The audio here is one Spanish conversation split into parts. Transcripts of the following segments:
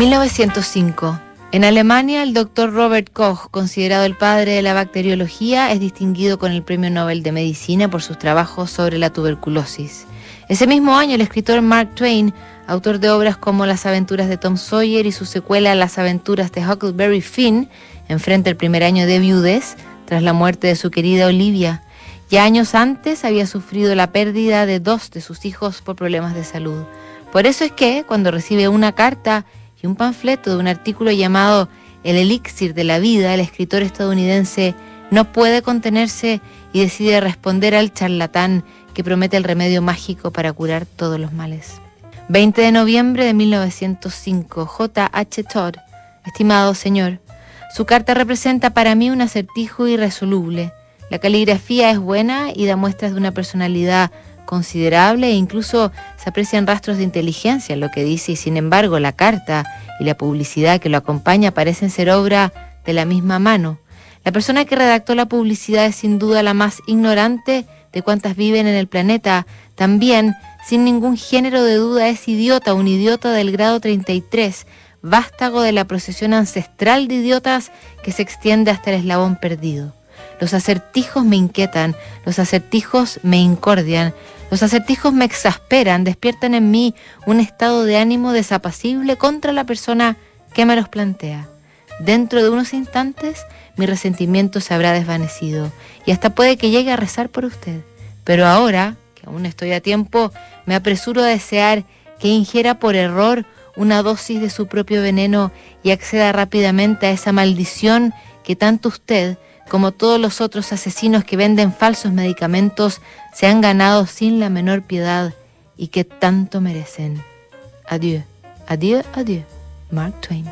1905. En Alemania, el doctor Robert Koch, considerado el padre de la bacteriología, es distinguido con el Premio Nobel de Medicina por sus trabajos sobre la tuberculosis. Ese mismo año, el escritor Mark Twain, autor de obras como Las aventuras de Tom Sawyer y su secuela Las aventuras de Huckleberry Finn, enfrenta el primer año de viudez tras la muerte de su querida Olivia. Ya años antes había sufrido la pérdida de dos de sus hijos por problemas de salud. Por eso es que, cuando recibe una carta y un panfleto de un artículo llamado El elixir de la vida, el escritor estadounidense no puede contenerse y decide responder al charlatán que promete el remedio mágico para curar todos los males. 20 de noviembre de 1905, J.H. Todd. Estimado señor, su carta representa para mí un acertijo irresoluble. La caligrafía es buena y da muestras de una personalidad considerable e incluso se aprecian rastros de inteligencia en lo que dice y sin embargo la carta y la publicidad que lo acompaña parecen ser obra de la misma mano. La persona que redactó la publicidad es sin duda la más ignorante de cuantas viven en el planeta. También, sin ningún género de duda, es idiota, un idiota del grado 33, vástago de la procesión ancestral de idiotas que se extiende hasta el eslabón perdido. Los acertijos me inquietan, los acertijos me incordian, los acertijos me exasperan, despiertan en mí un estado de ánimo desapacible contra la persona que me los plantea. Dentro de unos instantes mi resentimiento se habrá desvanecido y hasta puede que llegue a rezar por usted. Pero ahora, que aún estoy a tiempo, me apresuro a desear que ingiera por error una dosis de su propio veneno y acceda rápidamente a esa maldición que tanto usted como todos los otros asesinos que venden falsos medicamentos, se han ganado sin la menor piedad y que tanto merecen. Adiós, adiós, adiós, Mark Twain.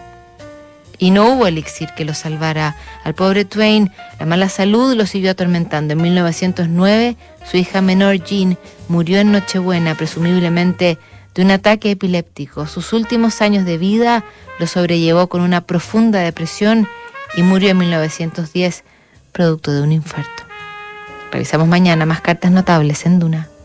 Y no hubo elixir que lo salvara. Al pobre Twain, la mala salud lo siguió atormentando. En 1909, su hija menor, Jean, murió en Nochebuena, presumiblemente de un ataque epiléptico. Sus últimos años de vida lo sobrellevó con una profunda depresión y murió en 1910 producto de un infarto. Revisamos mañana más cartas notables en Duna.